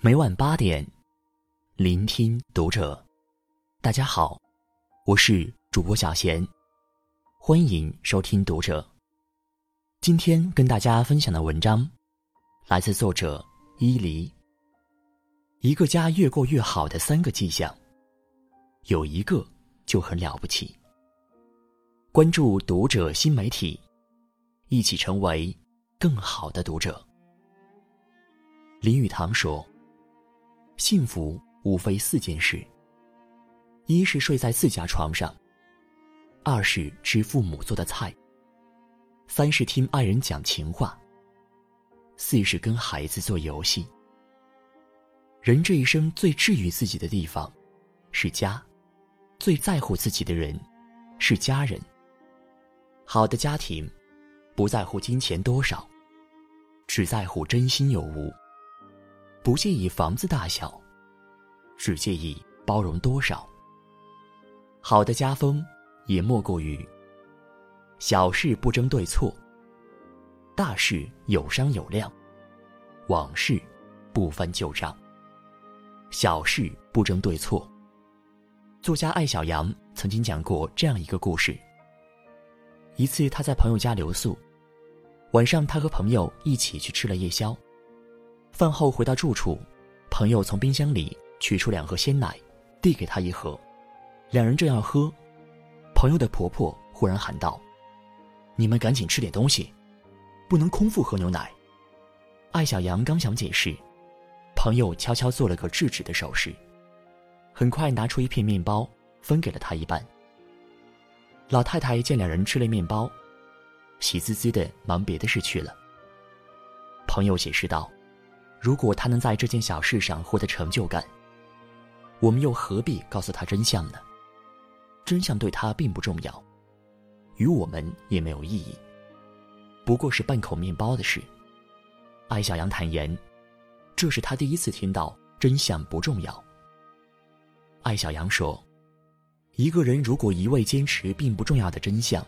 每晚八点，聆听读者。大家好，我是主播小贤，欢迎收听读者。今天跟大家分享的文章，来自作者伊犁。一个家越过越好的三个迹象，有一个就很了不起。关注读者新媒体，一起成为更好的读者。林语堂说。幸福无非四件事：一是睡在自家床上；二是吃父母做的菜；三是听爱人讲情话；四是跟孩子做游戏。人这一生最治愈自己的地方，是家；最在乎自己的人，是家人。好的家庭，不在乎金钱多少，只在乎真心有无。不介意房子大小，只介意包容多少。好的家风也莫过于小事不争对错，大事有商有量，往事不翻旧账。小事不争对错。作家艾小羊曾经讲过这样一个故事：一次他在朋友家留宿，晚上他和朋友一起去吃了夜宵。饭后回到住处，朋友从冰箱里取出两盒鲜奶，递给他一盒。两人正要喝，朋友的婆婆忽然喊道：“你们赶紧吃点东西，不能空腹喝牛奶。”艾小羊刚想解释，朋友悄悄做了个制止的手势，很快拿出一片面包分给了他一半。老太太见两人吃了面包，喜滋滋的忙别的事去了。朋友解释道。如果他能在这件小事上获得成就感，我们又何必告诉他真相呢？真相对他并不重要，与我们也没有意义。不过是半口面包的事。艾小羊坦言，这是他第一次听到真相不重要。艾小羊说：“一个人如果一味坚持并不重要的真相，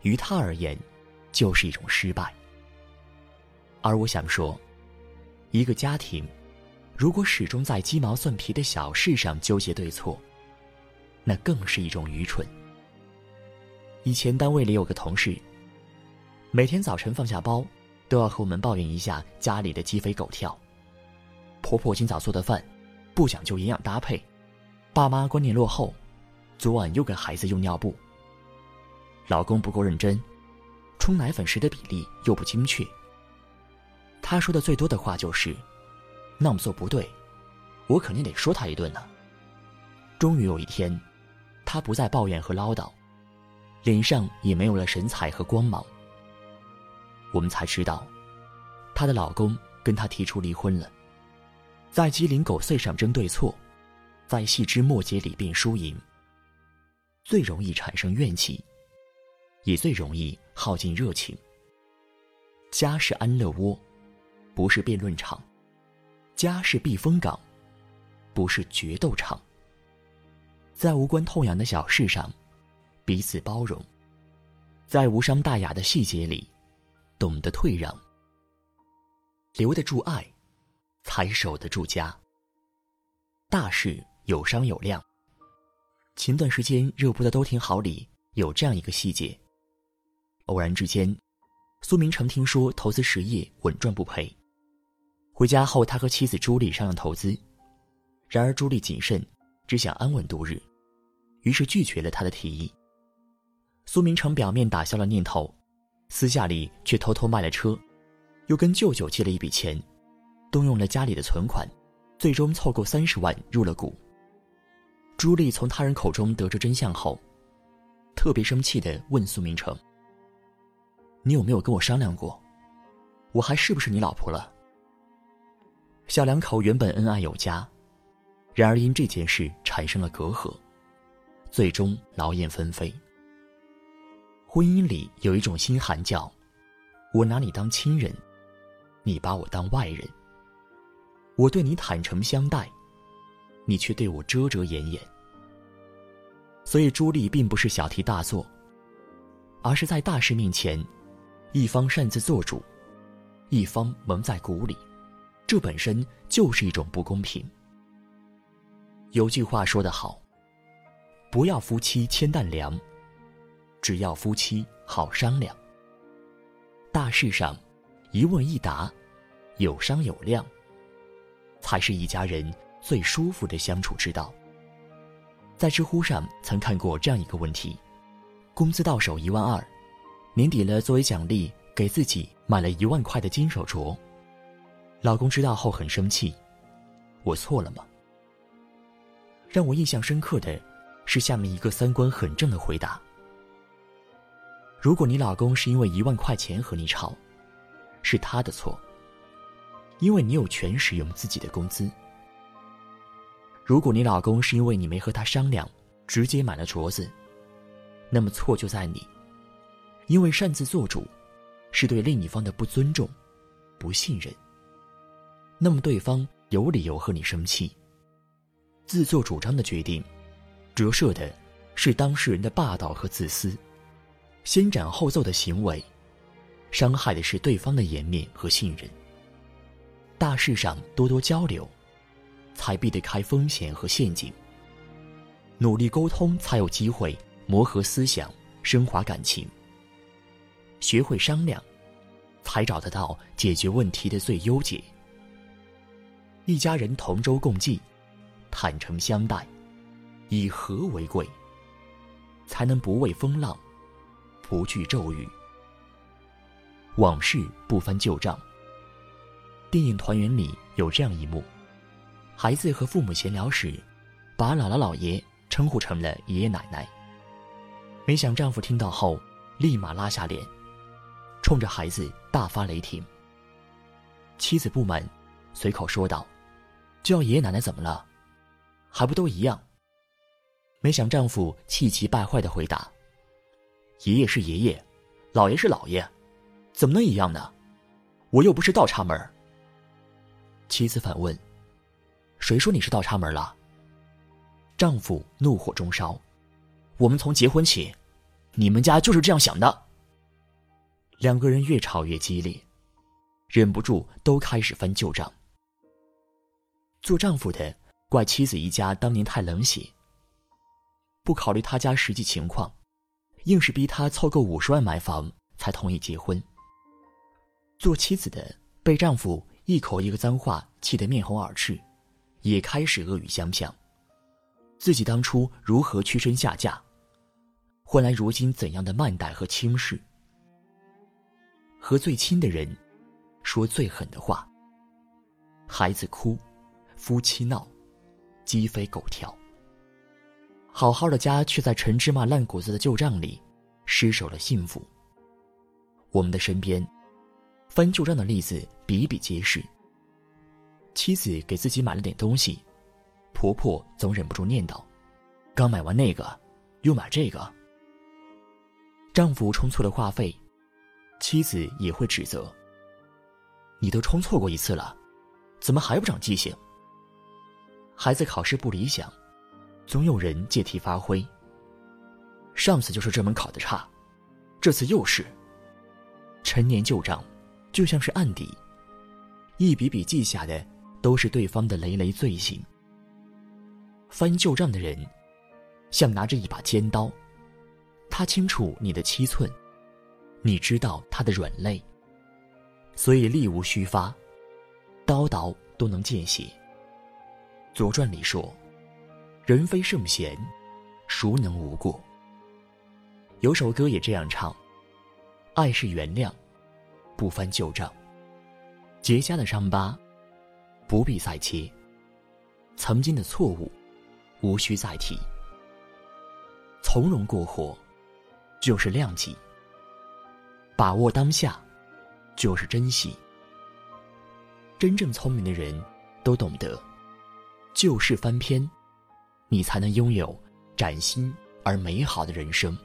于他而言，就是一种失败。”而我想说。一个家庭，如果始终在鸡毛蒜皮的小事上纠结对错，那更是一种愚蠢。以前单位里有个同事，每天早晨放下包，都要和我们抱怨一下家里的鸡飞狗跳。婆婆今早做的饭，不讲究营养搭配，爸妈观念落后，昨晚又给孩子用尿布。老公不够认真，冲奶粉时的比例又不精确。他说的最多的话就是：“那么做不对，我肯定得说他一顿呢。”终于有一天，他不再抱怨和唠叨，脸上也没有了神采和光芒。我们才知道，她的老公跟她提出离婚了。在鸡零狗碎上争对错，在细枝末节里辩输赢，最容易产生怨气，也最容易耗尽热情。家是安乐窝。不是辩论场，家是避风港，不是决斗场。在无关痛痒的小事上，彼此包容；在无伤大雅的细节里，懂得退让。留得住爱，才守得住家。大事有商有量。前段时间热播的《都挺好》里有这样一个细节：偶然之间，苏明成听说投资实业稳赚不赔。回家后，他和妻子朱莉商量投资，然而朱莉谨慎，只想安稳度日，于是拒绝了他的提议。苏明成表面打消了念头，私下里却偷偷卖了车，又跟舅舅借了一笔钱，动用了家里的存款，最终凑够三十万入了股。朱莉从他人口中得知真相后，特别生气的问苏明成：“你有没有跟我商量过？我还是不是你老婆了？”小两口原本恩爱有加，然而因这件事产生了隔阂，最终劳燕分飞。婚姻里有一种心寒，叫我拿你当亲人，你把我当外人。我对你坦诚相待，你却对我遮遮掩掩。所以朱莉并不是小题大做，而是在大事面前，一方擅自做主，一方蒙在鼓里。这本身就是一种不公平。有句话说得好：“不要夫妻千担粮，只要夫妻好商量。”大事上，一问一答，有商有量，才是一家人最舒服的相处之道。在知乎上曾看过这样一个问题：工资到手一万二，年底了，作为奖励给自己买了一万块的金手镯。老公知道后很生气，我错了吗？让我印象深刻的，是下面一个三观很正的回答：如果你老公是因为一万块钱和你吵，是他的错，因为你有权使用自己的工资；如果你老公是因为你没和他商量，直接买了镯子，那么错就在你，因为擅自做主，是对另一方的不尊重、不信任。那么对方有理由和你生气。自作主张的决定，折射的是当事人的霸道和自私；先斩后奏的行为，伤害的是对方的颜面和信任。大事上多多交流，才避得开风险和陷阱。努力沟通，才有机会磨合思想、升华感情。学会商量，才找得到解决问题的最优解。一家人同舟共济，坦诚相待，以和为贵，才能不畏风浪，不惧骤雨。往事不翻旧账。电影《团圆》里有这样一幕：孩子和父母闲聊时，把姥姥姥爷称呼成了爷爷奶奶。没想丈夫听到后，立马拉下脸，冲着孩子大发雷霆。妻子不满。随口说道：“叫爷爷奶奶怎么了？还不都一样？”没想丈夫气急败坏的回答：“爷爷是爷爷，老爷是老爷，怎么能一样呢？我又不是倒插门。”妻子反问：“谁说你是倒插门了？”丈夫怒火中烧：“我们从结婚起，你们家就是这样想的。”两个人越吵越激烈，忍不住都开始翻旧账。做丈夫的怪妻子一家当年太冷血，不考虑他家实际情况，硬是逼他凑够五十万买房才同意结婚。做妻子的被丈夫一口一个脏话气得面红耳赤，也开始恶语相向。自己当初如何屈身下嫁，换来如今怎样的慢待和轻视？和最亲的人说最狠的话，孩子哭。夫妻闹，鸡飞狗跳。好好的家，却在陈芝麻烂谷子的旧账里失守了幸福。我们的身边，翻旧账的例子比比皆是。妻子给自己买了点东西，婆婆总忍不住念叨：“刚买完那个，又买这个。”丈夫充错了话费，妻子也会指责：“你都充错过一次了，怎么还不长记性？”孩子考试不理想，总有人借题发挥。上次就是这门考的差，这次又是。陈年旧账，就像是案底，一笔笔记下的都是对方的累累罪行。翻旧账的人，像拿着一把尖刀，他清楚你的七寸，你知道他的软肋，所以力无虚发，刀刀都能见血。《左传》里说：“人非圣贤，孰能无过？”有首歌也这样唱：“爱是原谅，不翻旧账。结痂的伤疤，不必再揭；曾经的错误，无需再提。从容过活，就是谅解；把握当下，就是珍惜。真正聪明的人，都懂得。”旧事翻篇，你才能拥有崭新而美好的人生。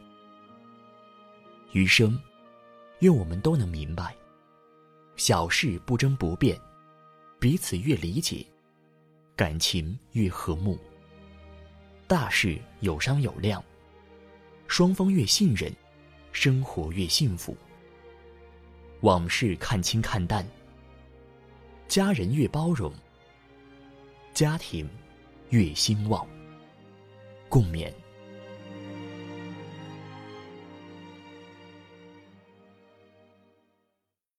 余生，愿我们都能明白：小事不争不辩，彼此越理解，感情越和睦；大事有商有量，双方越信任，生活越幸福。往事看清看淡，家人越包容，家庭越兴旺。共勉。